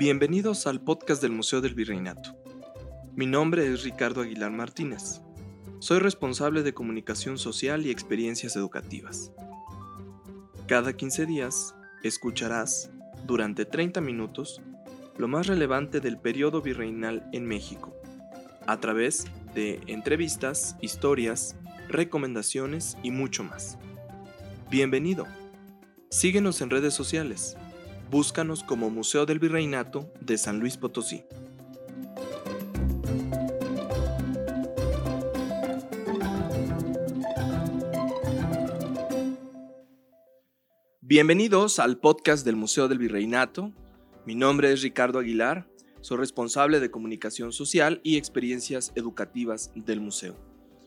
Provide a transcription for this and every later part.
Bienvenidos al podcast del Museo del Virreinato. Mi nombre es Ricardo Aguilar Martínez. Soy responsable de comunicación social y experiencias educativas. Cada 15 días escucharás, durante 30 minutos, lo más relevante del periodo virreinal en México, a través de entrevistas, historias, recomendaciones y mucho más. Bienvenido. Síguenos en redes sociales. Búscanos como Museo del Virreinato de San Luis Potosí. Bienvenidos al podcast del Museo del Virreinato. Mi nombre es Ricardo Aguilar, soy responsable de comunicación social y experiencias educativas del museo.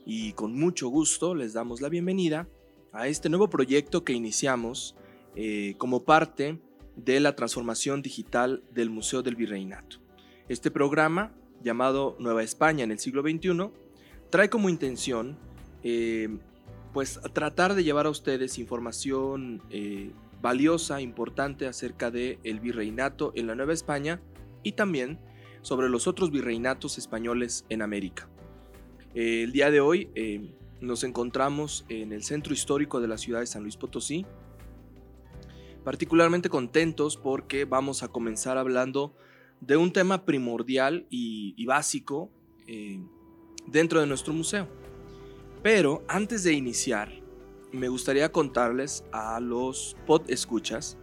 Y con mucho gusto les damos la bienvenida a este nuevo proyecto que iniciamos eh, como parte de la transformación digital del Museo del Virreinato. Este programa, llamado Nueva España en el siglo XXI, trae como intención eh, pues tratar de llevar a ustedes información eh, valiosa, importante acerca del el virreinato en la Nueva España y también sobre los otros virreinatos españoles en América. el día de hoy eh, nos encontramos en el centro histórico de la ciudad de San Luis Potosí, particularmente contentos porque vamos a comenzar hablando de un tema primordial y, básico eh, dentro de nuestro museo. Pero antes de iniciar, me gustaría contarles a los pod escuchas,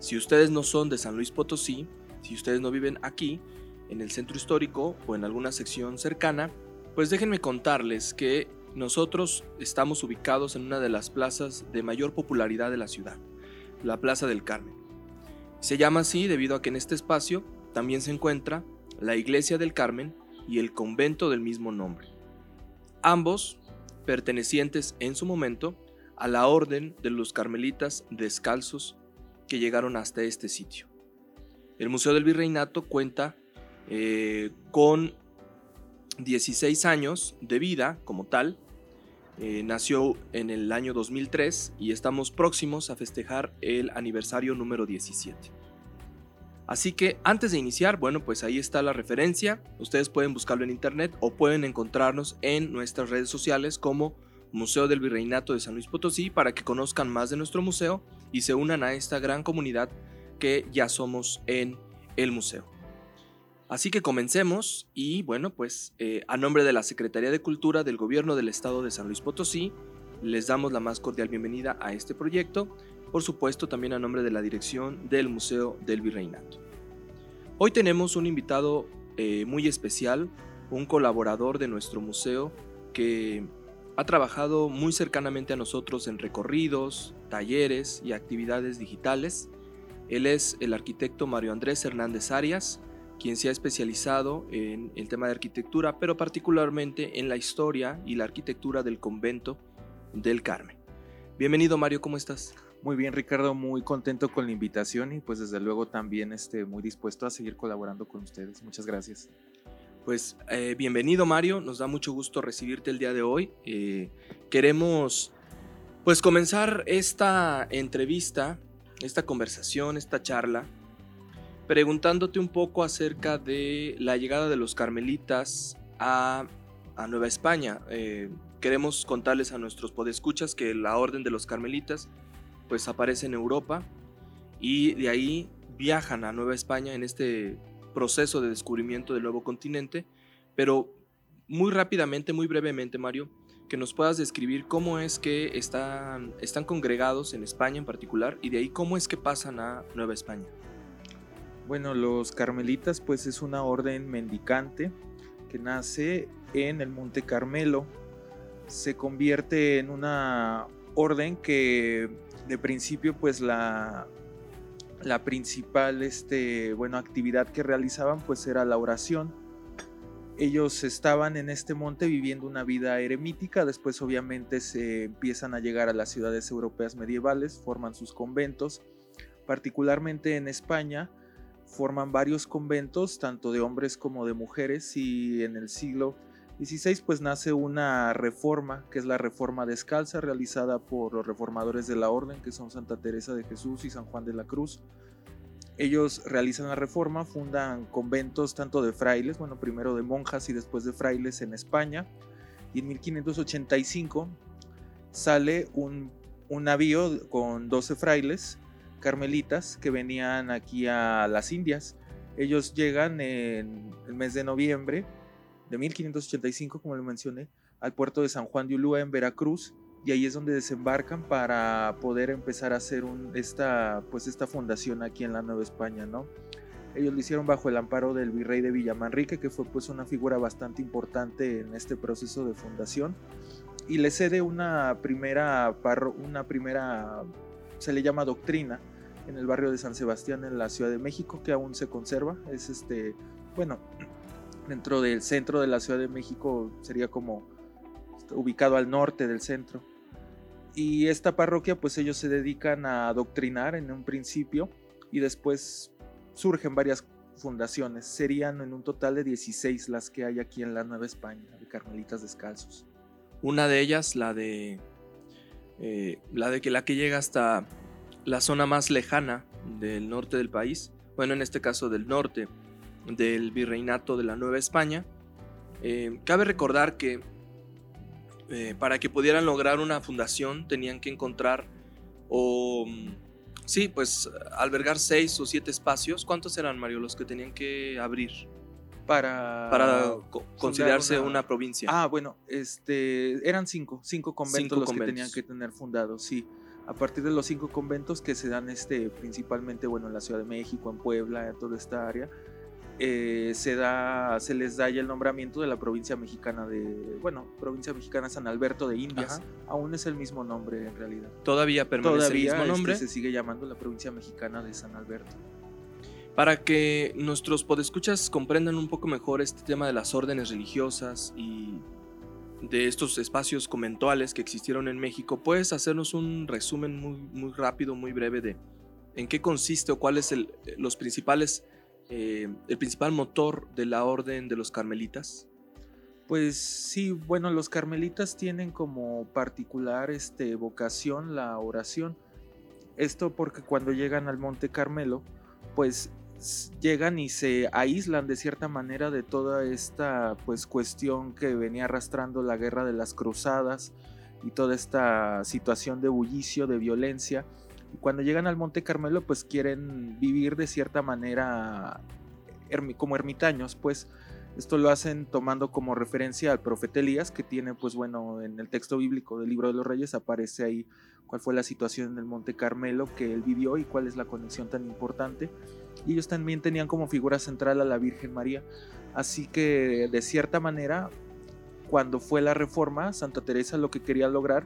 si ustedes no son de San Luis Potosí, si ustedes no viven aquí, en el centro histórico o en alguna sección cercana, pues déjenme contarles que nosotros estamos ubicados en una de las plazas de mayor popularidad de la ciudad la Plaza del Carmen. Se llama así debido a que en este espacio también se encuentra la Iglesia del Carmen y el convento del mismo nombre. Ambos pertenecientes en su momento a la orden de los carmelitas descalzos que llegaron hasta este sitio. El Museo del Virreinato cuenta eh, con 16 años de vida como tal eh, nació en el año 2003 y estamos próximos a festejar el aniversario número 17. Así que antes de iniciar, bueno, pues ahí está la referencia. Ustedes pueden buscarlo en internet o pueden encontrarnos en nuestras redes sociales como Museo del Virreinato de San Luis Potosí para que conozcan más de nuestro museo y se unan a esta gran comunidad que ya somos en el museo. Así que comencemos y bueno, pues eh, a nombre de la Secretaría de Cultura del Gobierno del Estado de San Luis Potosí, les damos la más cordial bienvenida a este proyecto, por supuesto también a nombre de la dirección del Museo del Virreinato. Hoy tenemos un invitado eh, muy especial, un colaborador de nuestro museo que ha trabajado muy cercanamente a nosotros en recorridos, talleres y actividades digitales. Él es el arquitecto Mario Andrés Hernández Arias, quien se ha especializado en el tema de arquitectura, pero particularmente en la historia y la arquitectura del convento del Carmen. Bienvenido Mario, ¿cómo estás? Muy bien Ricardo, muy contento con la invitación y pues desde luego también este, muy dispuesto a seguir colaborando con ustedes. Muchas gracias. Pues eh, bienvenido Mario, nos da mucho gusto recibirte el día de hoy. Eh, queremos pues comenzar esta entrevista, esta conversación, esta charla preguntándote un poco acerca de la llegada de los carmelitas a, Nueva España. Eh, queremos contarles a nuestros podescuchas que la orden de los carmelitas pues aparece en Europa y de ahí viajan a Nueva España en este proceso de descubrimiento del nuevo continente, pero muy rápidamente, muy brevemente, Mario, que nos puedas describir cómo es que están, están congregados en España en particular y de ahí cómo es que pasan a Nueva España. Bueno, los carmelitas pues es una orden mendicante que nace en el Monte Carmelo. Se convierte en una orden que de principio pues la, la principal este, bueno, actividad que realizaban pues era la oración. Ellos estaban en este monte viviendo una vida eremítica, después obviamente se empiezan a llegar a las ciudades europeas medievales, forman sus conventos, particularmente en España forman varios conventos, tanto de hombres como de mujeres, y en el siglo XVI pues nace una reforma, que es la reforma descalza, realizada por los reformadores de la orden, que son Santa Teresa de Jesús y San Juan de la Cruz. Ellos realizan la reforma, fundan conventos tanto de frailes, bueno, primero de monjas y después de frailes en España. Y en 1585 sale un, un navío con 12 frailes carmelitas que venían aquí a las Indias. Ellos llegan en el mes de noviembre de 1585, como le mencioné, al puerto de San Juan de Ulúa en Veracruz y ahí es donde desembarcan para poder empezar a hacer un, esta, pues esta fundación aquí en la Nueva España, ¿no? Ellos lo hicieron bajo el amparo del virrey de Villamanrique, que fue pues una figura bastante importante en este proceso de fundación y le cede una primera, una primera, se le llama doctrina, en el barrio de San Sebastián en la Ciudad de México, que aún se conserva. Es este, bueno, dentro del centro de la Ciudad de México sería como ubicado al norte del centro. Y esta parroquia, pues ellos se dedican a adoctrinar en un principio y después surgen varias fundaciones. Serían en un total de 16 las que hay aquí en la Nueva España, de Carmelitas Descalzos. Una de ellas, la de eh, la de que la que llega hasta la zona más lejana del norte del país, bueno, en este caso del norte del virreinato de la Nueva España. Eh, cabe recordar que eh, para que pudieran lograr una fundación tenían que encontrar o mm, sí, pues albergar seis o siete espacios. ¿Cuántos eran, Mario, los que tenían que abrir? Para, para considerarse una... provincia. Ah, bueno, este, eran cinco, cinco conventos los que tenían que tener fundados, sí a partir de los cinco conventos que se dan este, principalmente bueno, en la Ciudad de México, en Puebla, en toda esta área, eh, se, da, se les da ya el nombramiento de la provincia mexicana de, bueno, provincia mexicana San Alberto de Indias. Aún es el mismo nombre en realidad. Todavía permanece el mismo este, nombre. se sigue llamando la provincia mexicana de San Alberto. Para que nuestros podescuchas comprendan un poco mejor este tema de las órdenes religiosas y de estos espacios conventuales que existieron en México, ¿puedes hacernos un resumen muy, muy rápido, muy breve de en qué consiste o cuál es el, los principales, eh, el principal motor de la orden de los carmelitas? Pues sí, bueno, los carmelitas tienen como particular este, vocación la oración. Esto porque cuando llegan al Monte Carmelo, pues llegan y se aíslan de cierta manera de toda esta pues cuestión que venía arrastrando la guerra de las cruzadas y toda esta situación de bullicio, de violencia. Y cuando llegan al Monte Carmelo pues quieren vivir de cierta manera como ermitaños, pues esto lo hacen tomando como referencia al profeta Elías, que tiene, pues bueno, en el texto bíblico del libro de los reyes aparece ahí cuál fue la situación en el Monte Carmelo que él vivió y cuál es la conexión tan importante y ellos también tenían como figura central a la Virgen María. Así que de cierta manera, cuando fue la reforma, Santa Teresa lo que quería lograr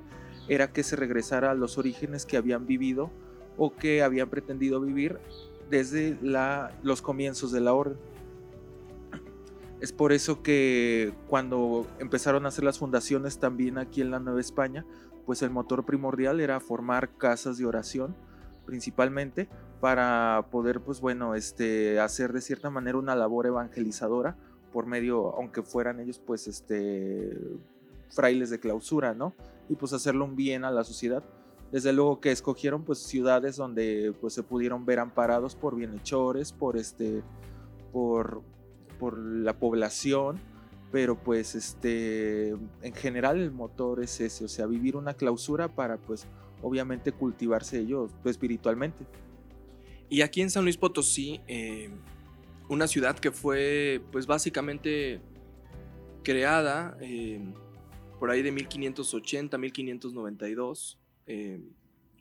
era que se regresara a los orígenes que habían vivido o que habían pretendido vivir desde los comienzos de la orden. Es por eso que cuando empezaron a hacer las fundaciones también aquí en la Nueva España, pues el motor primordial era formar casas de oración principalmente para poder, pues bueno, este, hacer de cierta manera una labor evangelizadora por medio, aunque fueran ellos, pues, este, frailes de clausura, ¿no? Y pues hacerlo un bien a la sociedad. Desde luego que escogieron, pues, ciudades donde, pues, se pudieron ver amparados por bienhechores, por este, por, por la población, pero pues, este, en general el motor es ese, o sea, vivir una clausura para, pues, obviamente cultivarse ellos pues, espiritualmente. Y aquí en San Luis Potosí, eh, una ciudad que fue pues básicamente creada eh, por ahí de 1580, 1592. Eh,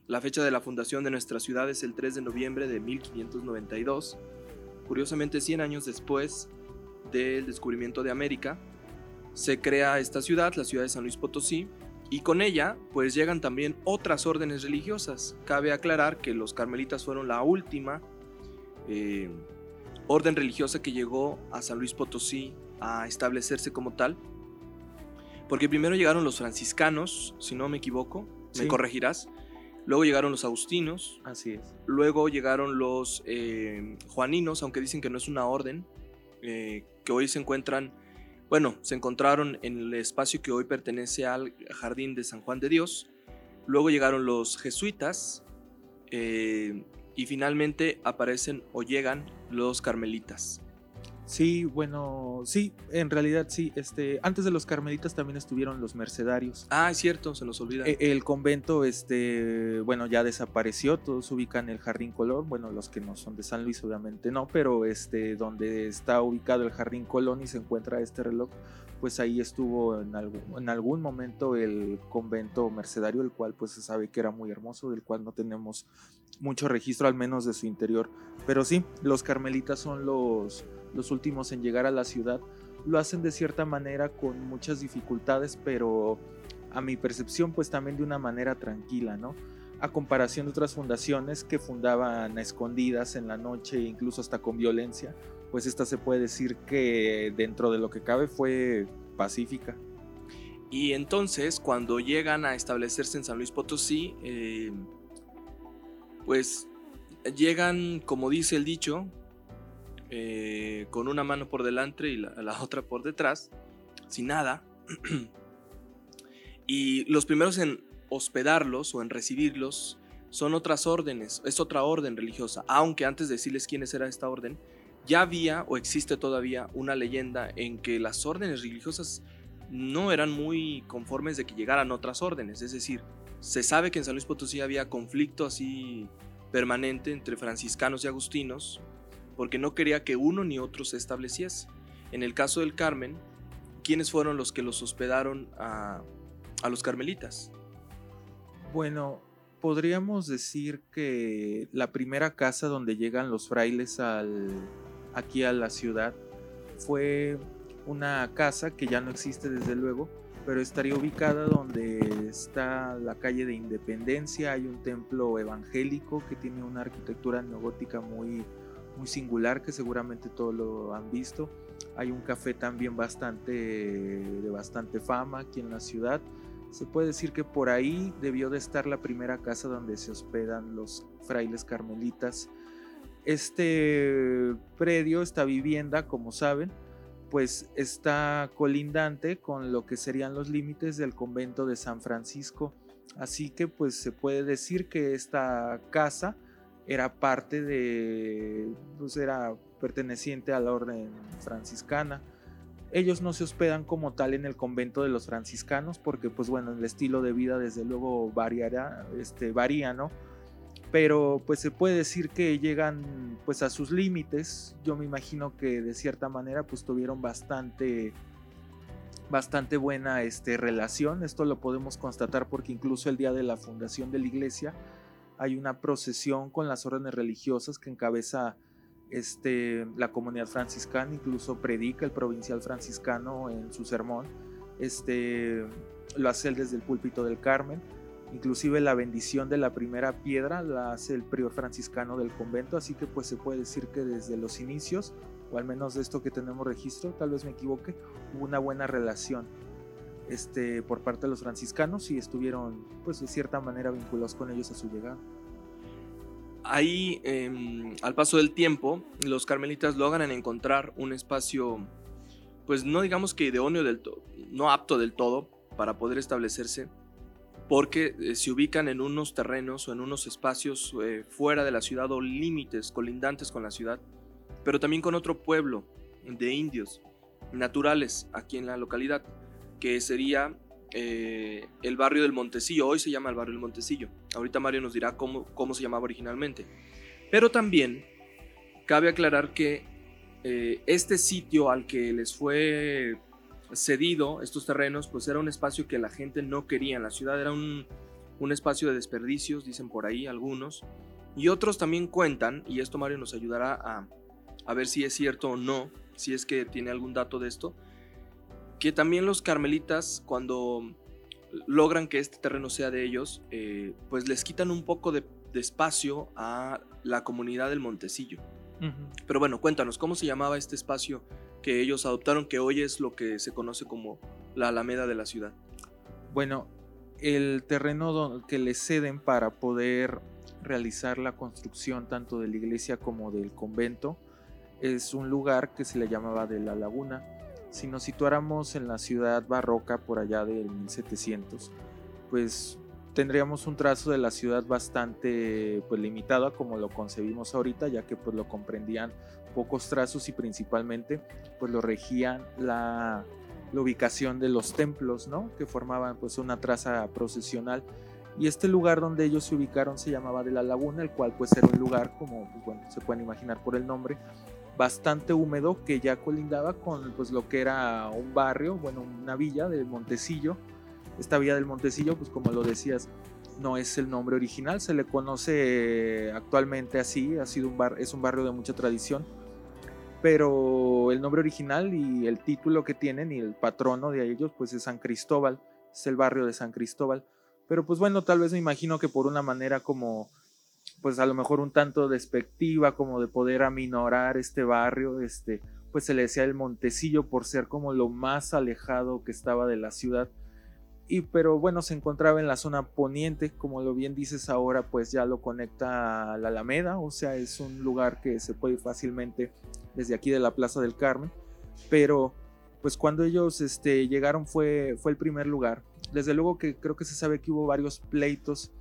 la fecha de la fundación de nuestra ciudad es el 3 de noviembre de 1592. Curiosamente, 100 años después del descubrimiento de América, se crea esta ciudad, la ciudad de San Luis Potosí, y con ella, pues llegan también otras órdenes religiosas. Cabe aclarar que los carmelitas fueron la última eh, orden religiosa que llegó a San Luis Potosí a establecerse como tal. Porque primero llegaron los franciscanos, si no me equivoco, me corregirás. Luego llegaron los agustinos. Así es. Luego llegaron los eh, juaninos, aunque dicen que no es una orden, eh, que hoy se encuentran bueno, se encontraron en el espacio que hoy pertenece al Jardín de San Juan de Dios. Luego llegaron los jesuitas, eh, y finalmente aparecen o llegan los carmelitas. Sí, bueno, sí, en realidad sí. Este, antes de los carmelitas también estuvieron los mercedarios. Ah, es cierto, se nos olvida. E, el convento, este, bueno, ya desapareció. Todos ubican el Jardín Colón. Bueno, los que no son de San Luis, obviamente no, pero este, donde está ubicado el Jardín Colón y se encuentra este reloj, pues ahí estuvo en algún, en algún momento el convento mercedario, el cual pues se sabe que era muy hermoso, del cual no tenemos mucho registro, al menos de su interior. Pero sí, los carmelitas son los los últimos en llegar a la ciudad, lo hacen de cierta manera con muchas dificultades, pero a mi percepción pues también de una manera tranquila, ¿no? A comparación de otras fundaciones que fundaban a escondidas en la noche, incluso hasta con violencia, pues esta se puede decir que dentro de lo que cabe fue pacífica. Y entonces, cuando llegan a establecerse en San Luis Potosí, eh, pues llegan, como dice el dicho, eh, con una mano por delante y la, otra por detrás, sin nada. y los primeros en hospedarlos o en recibirlos son otras órdenes, es otra orden religiosa, aunque antes de decirles quiénes era esta orden, ya había o existe todavía una leyenda en que las órdenes religiosas no eran muy conformes de que llegaran otras órdenes, es decir, se sabe que en San Luis Potosí había conflicto así permanente entre franciscanos y agustinos, porque no quería que uno ni otro se estableciese. En el caso del Carmen, ¿quiénes fueron los que los hospedaron a, los carmelitas? Bueno, podríamos decir que la primera casa donde llegan los frailes aquí a la ciudad fue una casa que ya no existe desde luego, pero estaría ubicada donde está la calle de Independencia, hay un templo evangélico que tiene una arquitectura neogótica muy, muy singular que seguramente todos lo han visto. Hay un café también bastante de bastante fama aquí en la ciudad. Se puede decir que por ahí debió de estar la primera casa donde se hospedan los frailes carmelitas. Este predio, esta vivienda, como saben, pues está colindante con lo que serían los límites del convento de San Francisco. Así que pues se puede decir que esta casa era parte de, pues era perteneciente a la orden franciscana. Ellos no se hospedan como tal en el convento de los franciscanos porque pues bueno, el estilo de vida desde luego variará, este, varía, ¿no? Pero pues se puede decir que llegan pues a sus límites. Yo me imagino que de cierta manera pues tuvieron bastante bastante buena este, relación. Esto lo podemos constatar porque incluso el día de la fundación de la iglesia hay una procesión con las órdenes religiosas que encabeza este, la comunidad franciscana, incluso predica el provincial franciscano en su sermón, este, lo hace él desde el púlpito del Carmen, inclusive la bendición de la primera piedra la hace el prior franciscano del convento, así que pues se puede decir que desde los inicios, o al menos de esto que tenemos registro, tal vez me equivoque, hubo una buena relación este, por parte de los franciscanos y estuvieron, pues de cierta manera, vinculados con ellos a su llegada. Ahí, em, al paso del tiempo, los carmelitas logran encontrar un espacio, pues no digamos que idóneo del todo, no apto del todo para poder establecerse, porque eh, se ubican en unos terrenos o en unos espacios eh, fuera de la ciudad o límites colindantes con la ciudad, pero también con otro pueblo de indios naturales aquí en la localidad que sería eh, el barrio del Montecillo. Hoy se llama el barrio del Montecillo. Ahorita Mario nos dirá cómo, cómo se llamaba originalmente. Pero también cabe aclarar que eh, este sitio al que les fue cedido estos terrenos, pues era un espacio que la gente no quería en la ciudad, era un, un espacio de desperdicios, dicen por ahí algunos, y otros también cuentan, y esto Mario nos ayudará a, a ver si es cierto o no, si es que tiene algún dato de esto, que también los carmelitas, cuando logran que este terreno sea de ellos, eh, pues les quitan un poco de, espacio a la comunidad del Montecillo. Pero bueno, cuéntanos, ¿cómo se llamaba este espacio que ellos adoptaron, que hoy es lo que se conoce como la Alameda de la ciudad? Bueno, el terreno que les ceden para poder realizar la construcción tanto de la iglesia como del convento es un lugar que se le llamaba de la laguna si nos situáramos en la ciudad barroca por allá del 1700, pues tendríamos un trazo de la ciudad bastante pues limitado como lo concebimos ahorita, ya que pues lo comprendían pocos trazos y principalmente pues lo regían la, la ubicación de los templos, ¿no? Que formaban pues una traza procesional. Y este lugar donde ellos se ubicaron se llamaba de la Laguna, el cual pues era un lugar, como pues, bueno, se pueden imaginar por el nombre, bastante húmedo que ya colindaba con pues lo que era un barrio, bueno, una villa del Montecillo. Esta villa del Montecillo, pues como lo decías, no es el nombre original, se le conoce actualmente así, ha sido un bar, es un barrio de mucha tradición, pero el nombre original y el título que tienen y el patrono de ellos pues es San Cristóbal, es el barrio de San Cristóbal. Pero pues bueno, tal vez me imagino que por una manera como pues a lo mejor un tanto despectiva, como de poder aminorar este barrio, este, pues se le decía el Montecillo por ser como lo más alejado que estaba de la ciudad. Y pero bueno, se encontraba en la zona poniente, como lo bien dices ahora, pues ya lo conecta a la Alameda, o sea, es un lugar que se puede fácilmente desde aquí de la Plaza del Carmen, pero pues cuando ellos este, llegaron fue, fue el primer lugar. Desde luego que creo que se sabe que hubo varios pleitos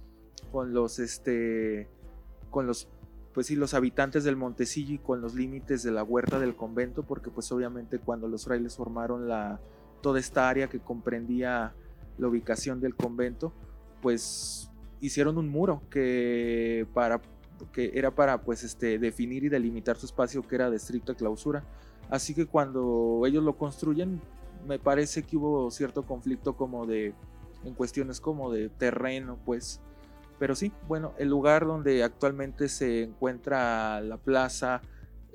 con los este con los pues sí, los habitantes del Montecillo y con los límites de la huerta del convento, porque pues obviamente cuando los frailes formaron la, toda esta área que comprendía la ubicación del convento, pues hicieron un muro que, para, que era para pues este, definir y delimitar su espacio que era de estricta clausura. Así que cuando ellos lo construyen, me parece que hubo cierto conflicto como de, en cuestiones como de terreno, pues pero sí, bueno, el lugar donde actualmente se encuentra la plaza,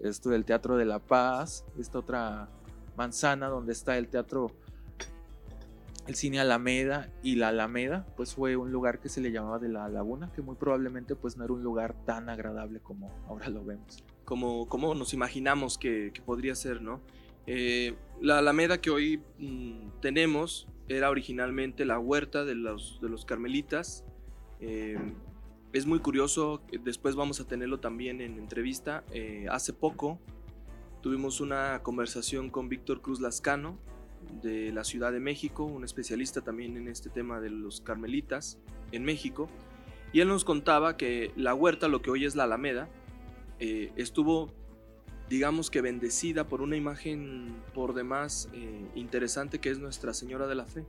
esto del Teatro de la Paz, esta otra manzana donde está el teatro, el cine Alameda y la Alameda, pues fue un lugar que se le llamaba de la Laguna, que muy probablemente pues no era un lugar tan agradable como ahora lo vemos. Como, como nos imaginamos que, podría ser, ¿no? Eh, la Alameda que hoy mm, tenemos era originalmente la huerta de los, de los carmelitas, eh, es muy curioso, después vamos a tenerlo también en entrevista. Eh, hace poco tuvimos una conversación con Víctor Cruz Lascano de la Ciudad de México, un especialista también en este tema de los carmelitas en México, y él nos contaba que la huerta, lo que hoy es la Alameda, eh, estuvo, digamos que bendecida por una imagen por demás interesante que es Nuestra Señora de la Fe.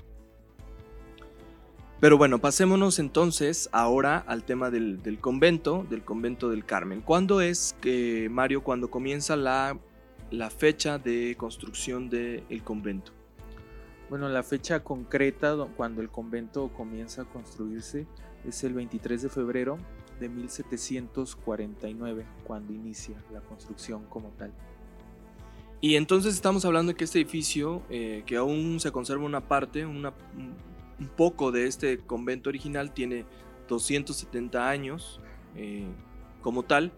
Pero bueno, pasémonos entonces ahora al tema del, convento, del convento del Carmen. ¿Cuándo es que, Mario, cuando comienza la, la fecha de construcción del convento? Bueno, la fecha concreta cuando el convento comienza a construirse es el 23 de febrero de 1749, cuando inicia la construcción como tal. Y entonces estamos hablando de que este edificio, eh, que aún se conserva una parte, una, un poco de este convento original, tiene 270 años eh, como tal.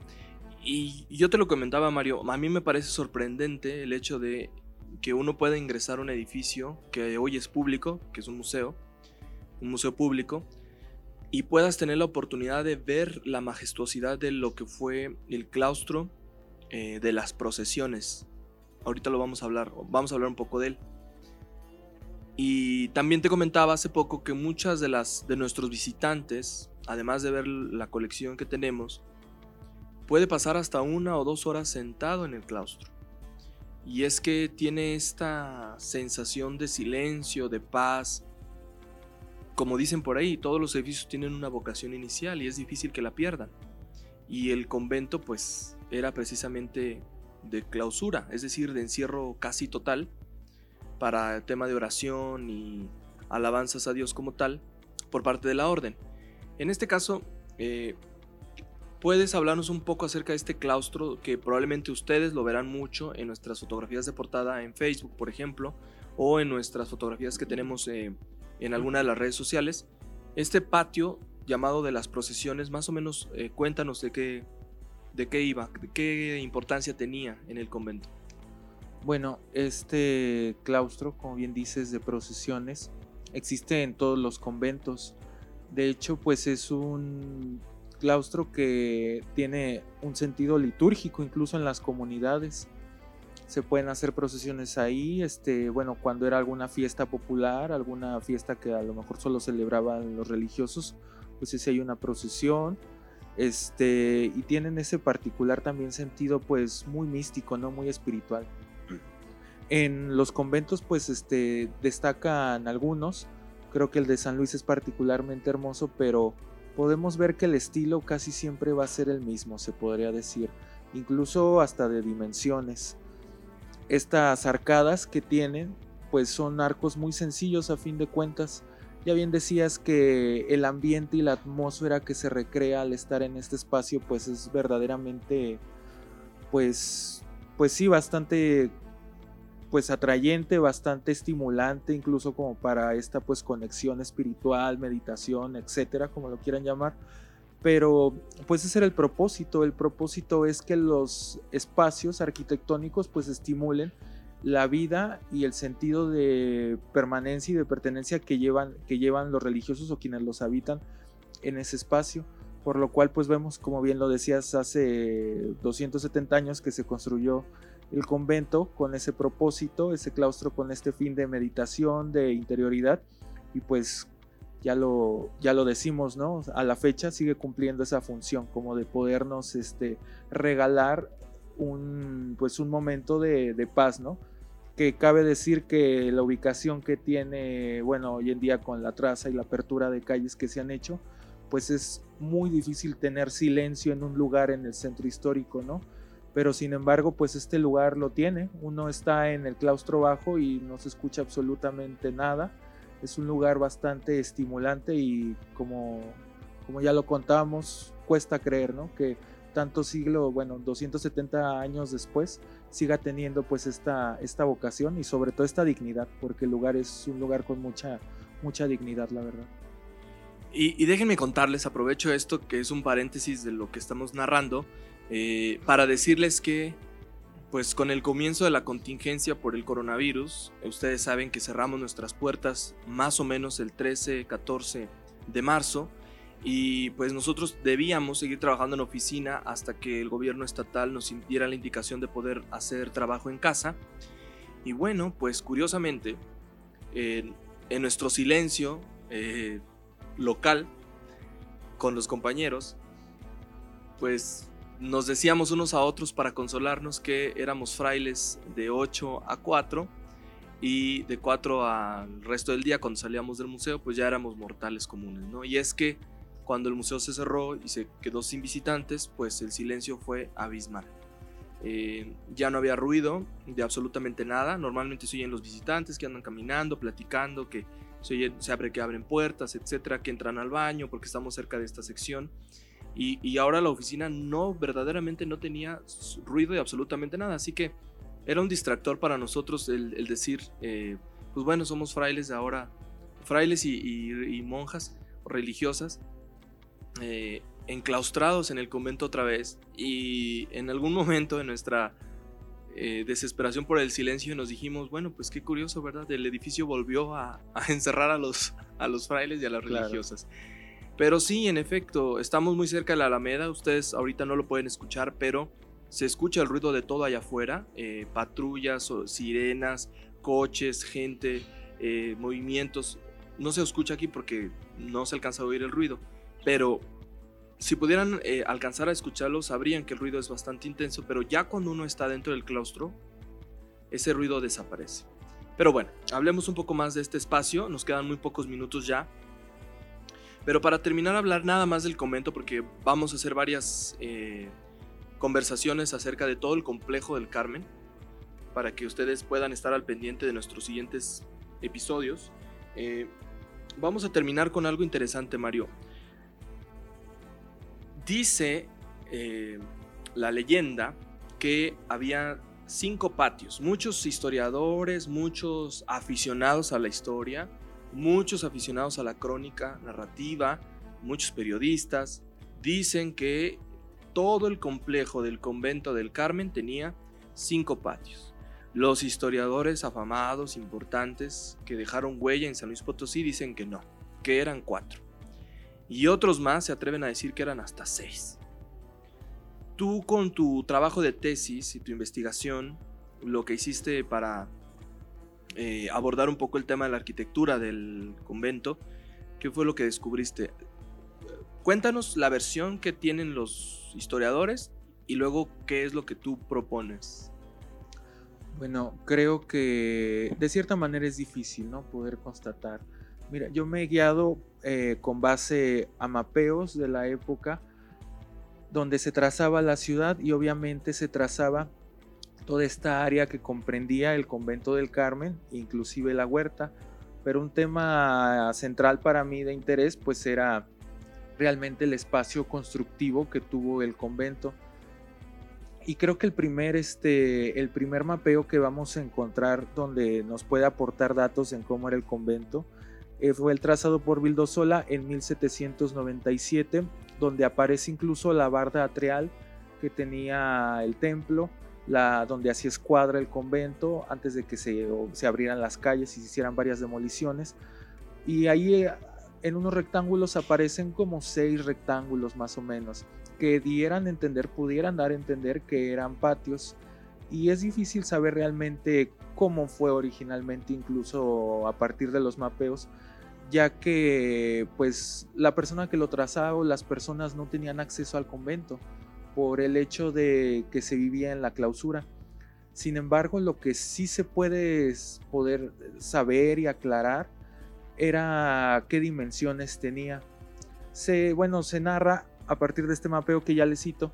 Y yo te lo comentaba, Mario, a mí me parece sorprendente el hecho de que uno pueda ingresar a un edificio que hoy es público, que es un museo, un museo público, y puedas tener la oportunidad de ver la majestuosidad de lo que fue el claustro eh, de las procesiones. Ahorita lo vamos a hablar, vamos a hablar un poco de él. Y también te comentaba hace poco que muchas de las de nuestros visitantes, además de ver la colección que tenemos, puede pasar hasta una o dos horas sentado en el claustro. Y es que tiene esta sensación de silencio, de paz. Como dicen por ahí, todos los edificios tienen una vocación inicial y es difícil que la pierdan. Y el convento pues era precisamente de clausura, es decir, de encierro casi total para el tema de oración y alabanzas a Dios como tal por parte de la orden. En este caso, eh, ¿puedes hablarnos un poco acerca de este claustro que probablemente ustedes lo verán mucho en nuestras fotografías de portada en Facebook, por ejemplo, o en nuestras fotografías que tenemos eh, en alguna de las redes sociales? Este patio llamado de las procesiones, más o menos eh, cuéntanos de qué, de qué iba, de qué importancia tenía en el convento. Bueno, este claustro, como bien dices, de procesiones, existe en todos los conventos. De hecho, pues es un claustro que tiene un sentido litúrgico incluso en las comunidades. se pueden hacer procesiones ahí, este, bueno, cuando era alguna fiesta popular, alguna fiesta que a lo mejor solo celebraban los religiosos, pues sí hay una procesión, este, y tienen ese particular también sentido pues muy místico, ¿no? Muy espiritual. En los conventos pues este, destacan algunos, creo que el de San Luis es particularmente hermoso, pero podemos ver que el estilo casi siempre va a ser el mismo, se podría decir, incluso hasta de dimensiones. Estas arcadas que tienen, pues son arcos muy sencillos a fin de cuentas. Ya bien decías que el ambiente y la atmósfera que se recrea al estar en este espacio, pues es verdaderamente, pues, pues sí, bastante, pues atrayente, bastante estimulante, incluso como para esta, pues, conexión espiritual, meditación, etcétera, como lo quieran llamar pero pues ese era el propósito. El propósito es que los espacios arquitectónicos pues estimulen la vida y el sentido de permanencia y de pertenencia que llevan, que llevan los religiosos o quienes los habitan en ese espacio. Por lo cual pues vemos, como bien lo decías, hace 270 años que se construyó el convento con ese propósito, ese claustro con este fin de meditación, de interioridad y pues ya lo, ya lo decimos, ¿no? A la fecha sigue cumpliendo esa función como de podernos este, regalar un, pues un momento de, de, paz, ¿no? Que cabe decir que la ubicación que tiene, bueno, hoy en día con la traza y la apertura de calles que se han hecho, pues es muy difícil tener silencio en un lugar en el centro histórico, ¿no? Pero sin embargo, pues este lugar lo tiene. Uno está en el claustro bajo y no se escucha absolutamente nada es un lugar bastante estimulante y como, como ya lo contamos, cuesta creer, ¿no? Que tanto siglo, bueno, 270 años después, siga teniendo pues esta, esta vocación y sobre todo esta dignidad, porque el lugar es un lugar con mucha, mucha dignidad, la verdad. Y, déjenme contarles, aprovecho esto que es un paréntesis de lo que estamos narrando, eh, para decirles que pues con el comienzo de la contingencia por el coronavirus, ustedes saben que cerramos nuestras puertas más o menos el 13-14 de marzo y pues nosotros debíamos seguir trabajando en oficina hasta que el gobierno estatal nos diera la indicación de poder hacer trabajo en casa. Y bueno, pues curiosamente, en nuestro silencio eh, local con los compañeros, pues nos decíamos unos a otros para consolarnos que éramos frailes de 8 a 4 y de 4 al resto del día cuando salíamos del museo pues ya éramos mortales comunes, ¿no? Y es que cuando el museo se cerró y se quedó sin visitantes pues el silencio fue abismal. Eh, ya no había ruido de absolutamente nada, normalmente se oyen los visitantes que andan caminando, platicando, que se, se abre que abren puertas, etcétera, que entran al baño porque estamos cerca de esta sección y, ahora la oficina no, verdaderamente no tenía ruido de absolutamente nada. Así que era un distractor para nosotros el, decir, eh, pues bueno, somos frailes ahora, frailes y, monjas religiosas, eh, enclaustrados en el convento otra vez. Y en algún momento de nuestra eh, desesperación por el silencio nos dijimos, bueno, pues qué curioso, ¿verdad? El edificio volvió a, encerrar a los, a los frailes y a las religiosas. Pero sí, en efecto, estamos muy cerca de la Alameda. Ustedes ahorita no lo pueden escuchar, pero se escucha el ruido de todo allá afuera. Eh, patrullas, sirenas, coches, gente, eh, movimientos. No se escucha aquí porque no se alcanza a oír el ruido. Pero si pudieran eh, alcanzar a escucharlo, sabrían que el ruido es bastante intenso. Pero ya cuando uno está dentro del claustro, ese ruido desaparece. Pero bueno, hablemos un poco más de este espacio. Nos quedan muy pocos minutos ya. Pero para terminar hablar nada más del convento, porque vamos a hacer varias eh, conversaciones acerca de todo el complejo del Carmen, para que ustedes puedan estar al pendiente de nuestros siguientes episodios. Eh, vamos a terminar con algo interesante, Mario. Dice eh, la leyenda que había cinco patios. Muchos historiadores, muchos aficionados a la historia, Muchos aficionados a la crónica narrativa, muchos periodistas, dicen que todo el complejo del convento del Carmen tenía cinco patios. Los historiadores afamados, importantes, que dejaron huella en San Luis Potosí dicen que no, que eran cuatro. Y otros más se atreven a decir que eran hasta seis. Tú con tu trabajo de tesis y tu investigación lo que hiciste para eh, abordar un poco el tema de la arquitectura del convento, ¿qué fue lo que descubriste? Cuéntanos la versión que tienen los historiadores y luego qué es lo que tú propones. Bueno, creo que de cierta manera es difícil, ¿no? Poder constatar. Mira, yo me he guiado eh, con base a mapeos de la época donde se trazaba la ciudad y obviamente se trazaba toda esta área que comprendía el convento del Carmen, inclusive la huerta, pero un tema central para mí de interés pues era realmente el espacio constructivo que tuvo el convento. Y creo que el primer, este, el primer mapeo que vamos a encontrar donde nos puede aportar datos en cómo era el convento eh, fue el trazado por Vildosola en 1797, donde aparece incluso la barda atrial que tenía el templo, la, donde hacía escuadra el convento antes de que se, abrieran las calles y se hicieran varias demoliciones. Y ahí eh, en unos rectángulos aparecen como seis rectángulos más o menos, que dieran a entender, pudieran dar a entender que eran patios. Y es difícil saber realmente cómo fue originalmente, incluso a partir de los mapeos, ya que pues la persona que lo trazaba o las personas no tenían acceso al convento por el hecho de que se vivía en la clausura. Sin embargo, lo que sí se puede poder saber y aclarar era qué dimensiones tenía. Se, bueno, se narra a partir de este mapeo que ya les cito,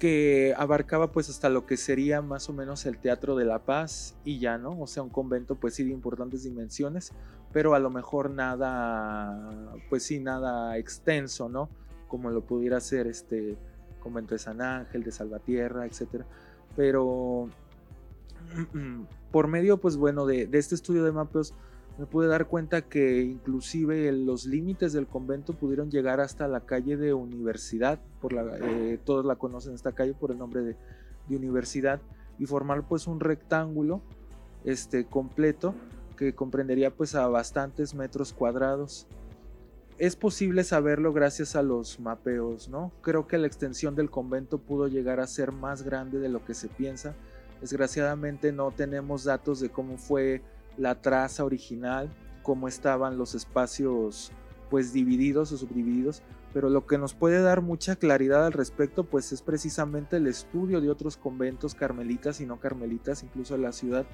que abarcaba pues hasta lo que sería más o menos el Teatro de la Paz y ya, ¿no? O sea, un convento pues sí de importantes dimensiones, pero a lo mejor nada, pues sí, nada extenso, ¿no? Como lo pudiera ser este convento de San Ángel, de Salvatierra, etcétera. Pero por medio, pues bueno, de, este estudio de mapeos, me pude dar cuenta que inclusive los límites del convento pudieron llegar hasta la calle de Universidad, por eh, todos la conocen esta calle por el nombre de, de, Universidad, y formar pues un rectángulo este, completo que comprendería pues a bastantes metros cuadrados. Es posible saberlo gracias a los mapeos, ¿no? Creo que la extensión del convento pudo llegar a ser más grande de lo que se piensa. Desgraciadamente no tenemos datos de cómo fue la traza original, cómo estaban los espacios pues divididos o subdivididos, pero lo que nos puede dar mucha claridad al respecto pues es precisamente el estudio de otros conventos carmelitas y no carmelitas, incluso en la ciudad,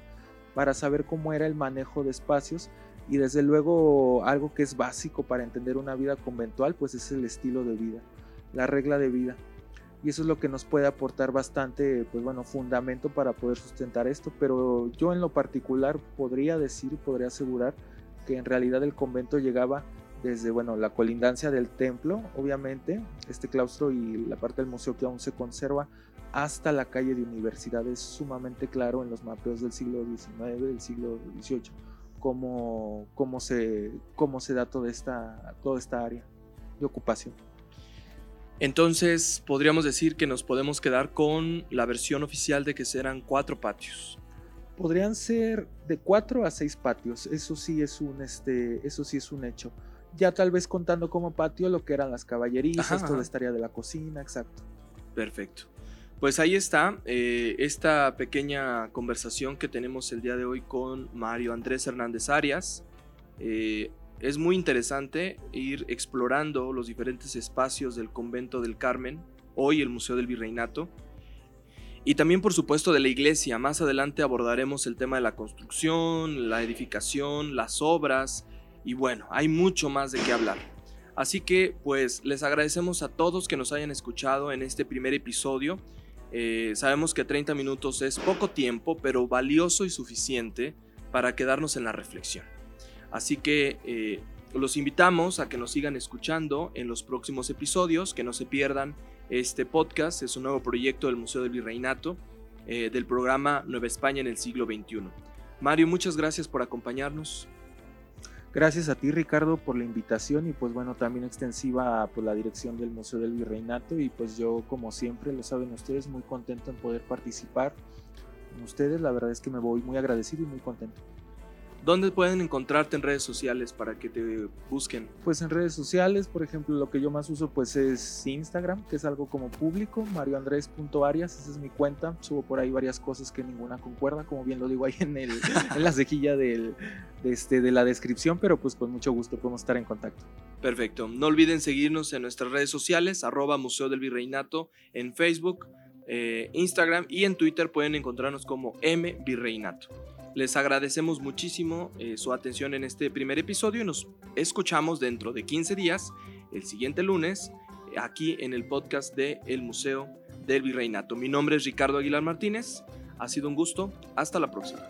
para saber cómo era el manejo de espacios y desde luego algo que es básico para entender una vida conventual pues es el estilo de vida, la regla de vida. Y eso es lo que nos puede aportar bastante, pues bueno, fundamento para poder sustentar esto, pero yo en lo particular podría decir, podría asegurar que en realidad el convento llegaba desde, bueno, la colindancia del templo, obviamente, este claustro y la parte del museo que aún se conserva, hasta la calle de universidad, es sumamente claro en los mapeos del siglo XIX, del siglo XVIII, cómo, cómo, se, cómo se da toda esta, toda esta área de ocupación. Entonces podríamos decir que nos podemos quedar con la versión oficial de que serán cuatro patios. Podrían ser de cuatro a seis patios, eso sí es un, este, eso sí es un hecho. Ya tal vez contando como patio lo que eran las caballerías, toda esta área de la cocina, exacto. Perfecto. Pues ahí está eh, esta pequeña conversación que tenemos el día de hoy con Mario Andrés Hernández Arias. Eh, es muy interesante ir explorando los diferentes espacios del convento del Carmen, hoy el Museo del Virreinato, y también por supuesto de la iglesia. Más adelante abordaremos el tema de la construcción, la edificación, las obras, y bueno, hay mucho más de qué hablar. Así que pues les agradecemos a todos que nos hayan escuchado en este primer episodio. Eh, sabemos que 30 minutos es poco tiempo, pero valioso y suficiente para quedarnos en la reflexión. Así que eh, los invitamos a que nos sigan escuchando en los próximos episodios, que no se pierdan este podcast. Es un nuevo proyecto del Museo del Virreinato, eh, del programa Nueva España en el siglo XXI. Mario, muchas gracias por acompañarnos. Gracias a ti Ricardo por la invitación y pues bueno también extensiva por la dirección del Museo del Virreinato y pues yo como siempre lo saben ustedes muy contento en poder participar con ustedes, la verdad es que me voy muy agradecido y muy contento. ¿Dónde pueden encontrarte en redes sociales para que te busquen? Pues en redes sociales, por ejemplo, lo que yo más uso pues es Instagram, que es algo como público, marioandres.arias, esa es mi cuenta, subo por ahí varias cosas que ninguna concuerda, como bien lo digo ahí en, el, en la cejilla del, de, este, de la descripción, pero pues con mucho gusto podemos estar en contacto. Perfecto, no olviden seguirnos en nuestras redes sociales, arroba Museo del Virreinato, en Facebook, eh, Instagram y en Twitter pueden encontrarnos como M Virreinato. Les agradecemos muchísimo eh, su atención en este primer episodio y nos escuchamos dentro de 15 días, el siguiente lunes, aquí en el podcast de El Museo del Virreinato. Mi nombre es Ricardo Aguilar Martínez. Ha sido un gusto. Hasta la próxima.